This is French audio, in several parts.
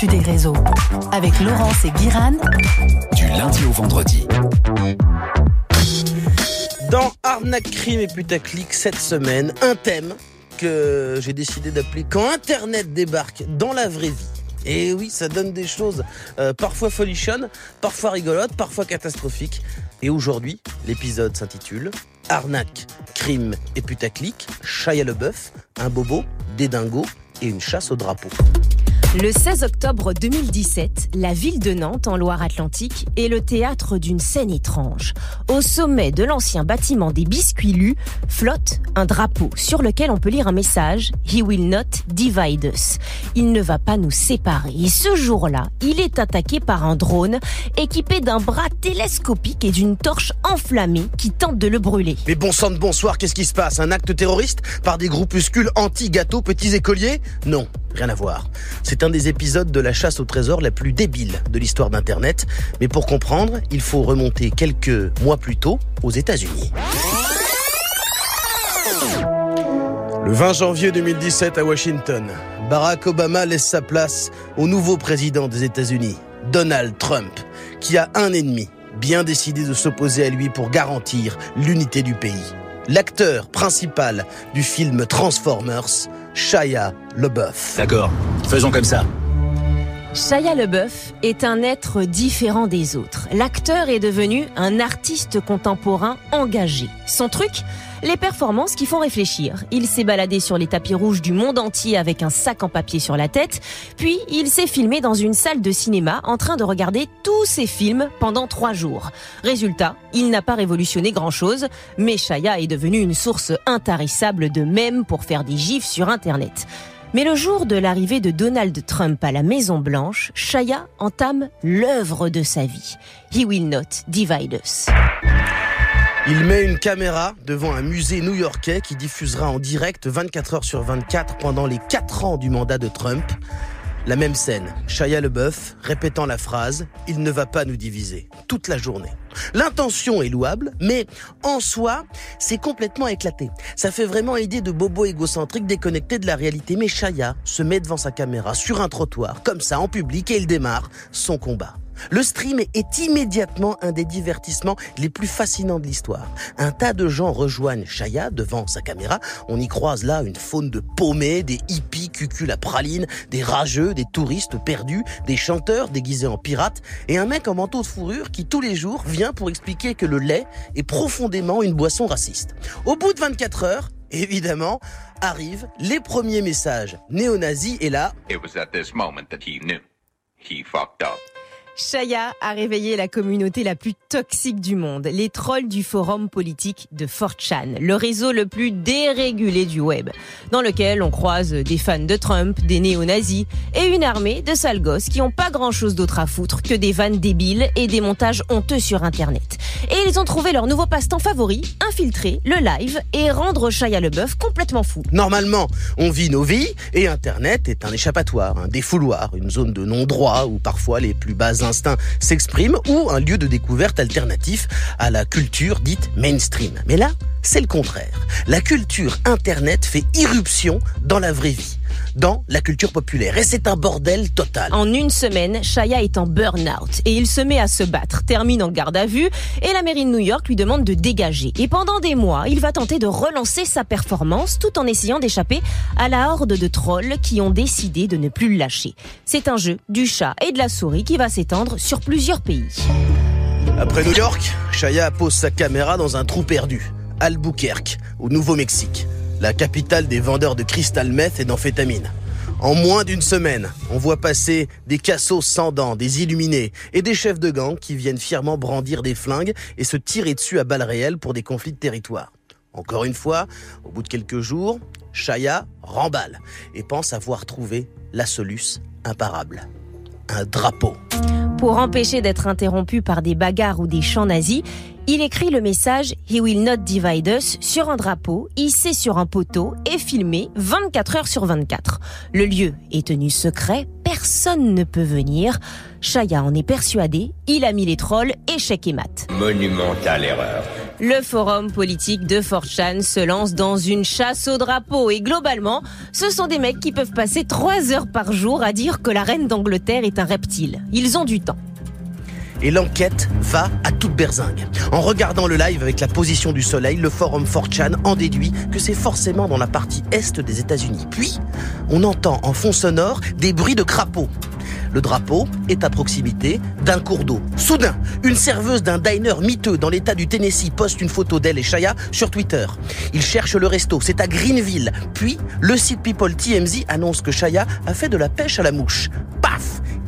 l'actu des réseaux. Avec Laurence et Guiran. Du lundi au vendredi. Dans Arnaque, Crime et Putaclic cette semaine, un thème que j'ai décidé d'appeler Quand Internet débarque dans la vraie vie. Et oui, ça donne des choses euh, parfois folichonnes, parfois rigolotes, parfois catastrophiques. Et aujourd'hui, l'épisode s'intitule Arnaque, crime et putaclic, Chaya le bœuf, un bobo, des dingos et une chasse au drapeau. Le 16 octobre 2017, la ville de Nantes, en Loire-Atlantique, est le théâtre d'une scène étrange. Au sommet de l'ancien bâtiment des Biscuits Lus flotte un drapeau sur lequel on peut lire un message He will not divide us. Il ne va pas nous séparer. Et ce jour-là, il est attaqué par un drone équipé d'un bras télescopique et d'une torche enflammée qui tente de le brûler. Mais bon sang de bonsoir, qu'est-ce qui se passe? Un acte terroriste? Par des groupuscules anti-gâteaux petits écoliers? Non, rien à voir. C'est un des épisodes de la chasse au trésor la plus débile de l'histoire d'Internet. Mais pour comprendre, il faut remonter quelques mois plus tôt aux États-Unis. Le 20 janvier 2017 à Washington, Barack Obama laisse sa place au nouveau président des États-Unis, Donald Trump, qui a un ennemi, bien décidé de s'opposer à lui pour garantir l'unité du pays. L'acteur principal du film Transformers, Shia LaBeouf. D'accord, faisons comme ça. Shia LeBeouf est un être différent des autres. L'acteur est devenu un artiste contemporain engagé. Son truc? Les performances qui font réfléchir. Il s'est baladé sur les tapis rouges du monde entier avec un sac en papier sur la tête, puis il s'est filmé dans une salle de cinéma en train de regarder tous ses films pendant trois jours. Résultat, il n'a pas révolutionné grand-chose, mais Shia est devenu une source intarissable de mèmes pour faire des gifs sur Internet. Mais le jour de l'arrivée de Donald Trump à la Maison Blanche, Shaya entame l'œuvre de sa vie. He will not divide us. Il met une caméra devant un musée new-yorkais qui diffusera en direct 24 heures sur 24 pendant les 4 ans du mandat de Trump. La même scène, Shia LeBeouf répétant la phrase « Il ne va pas nous diviser » toute la journée. L'intention est louable, mais en soi, c'est complètement éclaté. Ça fait vraiment idée de bobo égocentrique déconnecté de la réalité. Mais Shia se met devant sa caméra, sur un trottoir, comme ça, en public, et il démarre son combat. Le stream est immédiatement un des divertissements les plus fascinants de l'histoire. Un tas de gens rejoignent Shaya devant sa caméra. On y croise là une faune de paumés, des hippies cucul à praline, des rageux, des touristes perdus, des chanteurs déguisés en pirates et un mec en manteau de fourrure qui tous les jours vient pour expliquer que le lait est profondément une boisson raciste. Au bout de 24 heures, évidemment, arrivent les premiers messages néo-nazis et là, It was at this moment that he knew. He fucked up. Shaya a réveillé la communauté la plus toxique du monde, les trolls du forum politique de 4chan, le réseau le plus dérégulé du web, dans lequel on croise des fans de Trump, des néo-nazis et une armée de sales gosses qui ont pas grand chose d'autre à foutre que des vannes débiles et des montages honteux sur internet. Et ils ont trouvé leur nouveau passe-temps favori, infiltrer le live et rendre Shaya LeBeouf complètement fou. Normalement, on vit nos vies et Internet est un échappatoire, un défouloir, une zone de non-droit où parfois les plus bas instincts s'expriment ou un lieu de découverte alternatif à la culture dite mainstream. Mais là, c'est le contraire. La culture Internet fait irruption dans la vraie vie, dans la culture populaire. Et c'est un bordel total. En une semaine, Shaya est en burn-out et il se met à se battre, termine en garde à vue et la mairie de New York lui demande de dégager. Et pendant des mois, il va tenter de relancer sa performance tout en essayant d'échapper à la horde de trolls qui ont décidé de ne plus le lâcher. C'est un jeu du chat et de la souris qui va s'étendre sur plusieurs pays. Après New York, Shaya pose sa caméra dans un trou perdu, Albuquerque, au Nouveau-Mexique, la capitale des vendeurs de crystal meth et d'amphétamines. En moins d'une semaine, on voit passer des cassos sans dents, des illuminés et des chefs de gang qui viennent fièrement brandir des flingues et se tirer dessus à balles réelles pour des conflits de territoire. Encore une fois, au bout de quelques jours, Shaya remballe et pense avoir trouvé la soluce imparable. Un drapeau. Pour empêcher d'être interrompu par des bagarres ou des chants nazis, il écrit le message He will not divide us sur un drapeau, hissé sur un poteau et filmé 24 heures sur 24. Le lieu est tenu secret, personne ne peut venir. Shaya en est persuadé, il a mis les trolls, échec et mat. Monumentale erreur. Le forum politique de 4chan se lance dans une chasse au drapeau et globalement, ce sont des mecs qui peuvent passer 3 heures par jour à dire que la reine d'Angleterre est un reptile. Ils ont du temps. Et l'enquête va à toute berzingue. En regardant le live avec la position du soleil, le forum 4chan en déduit que c'est forcément dans la partie est des États-Unis. Puis, on entend en fond sonore des bruits de crapauds. Le drapeau est à proximité d'un cours d'eau. Soudain, une serveuse d'un diner miteux dans l'état du Tennessee poste une photo d'elle et Shaya sur Twitter. Il cherche le resto, c'est à Greenville. Puis, le site People TMZ annonce que Shaya a fait de la pêche à la mouche.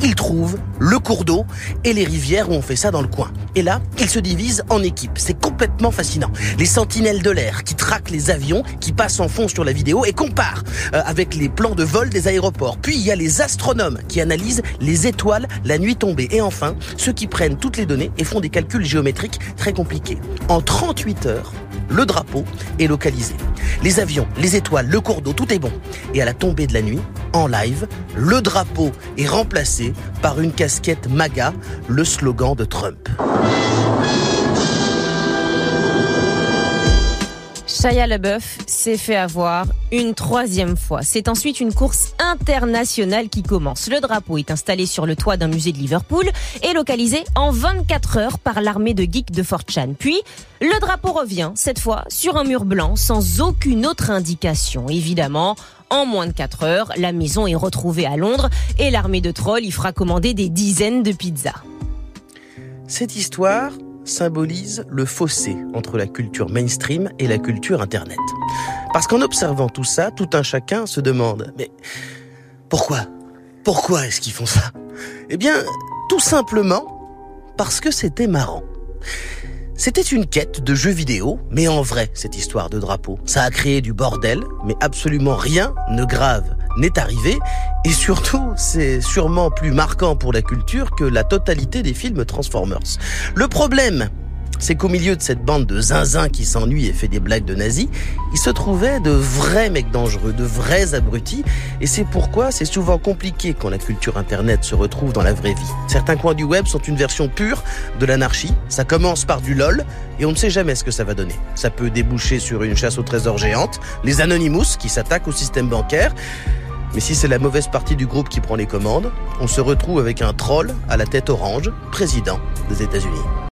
Paf il trouve le cours d'eau et les rivières où on fait ça dans le coin. Et là, ils se divisent en équipes. C'est complètement fascinant. Les sentinelles de l'air qui traquent les avions, qui passent en fond sur la vidéo et comparent euh, avec les plans de vol des aéroports. Puis il y a les astronomes qui analysent les étoiles la nuit tombée. Et enfin, ceux qui prennent toutes les données et font des calculs géométriques très compliqués. En 38 heures, le drapeau est localisé. Les avions, les étoiles, le cours d'eau, tout est bon. Et à la tombée de la nuit, en live, le drapeau est remplacé par une casquette MAGA, le slogan de Trump. Shia LaBeouf s'est fait avoir une troisième fois. C'est ensuite une course internationale qui commence. Le drapeau est installé sur le toit d'un musée de Liverpool et localisé en 24 heures par l'armée de geeks de Fort Chan. Puis, le drapeau revient, cette fois, sur un mur blanc sans aucune autre indication. Évidemment, en moins de 4 heures, la maison est retrouvée à Londres et l'armée de trolls y fera commander des dizaines de pizzas. Cette histoire, symbolise le fossé entre la culture mainstream et la culture Internet. Parce qu'en observant tout ça, tout un chacun se demande, mais pourquoi? Pourquoi est-ce qu'ils font ça? Eh bien, tout simplement parce que c'était marrant. C'était une quête de jeux vidéo, mais en vrai, cette histoire de drapeau. Ça a créé du bordel, mais absolument rien ne grave n'est arrivé. Et surtout, c'est sûrement plus marquant pour la culture que la totalité des films Transformers. Le problème, c'est qu'au milieu de cette bande de zinzins qui s'ennuie et fait des blagues de nazis, il se trouvait de vrais mecs dangereux, de vrais abrutis, et c'est pourquoi c'est souvent compliqué quand la culture internet se retrouve dans la vraie vie. Certains coins du web sont une version pure de l'anarchie, ça commence par du lol, et on ne sait jamais ce que ça va donner. Ça peut déboucher sur une chasse au trésor géante, les Anonymous qui s'attaquent au système bancaire, mais si c'est la mauvaise partie du groupe qui prend les commandes, on se retrouve avec un troll à la tête orange, président des États-Unis.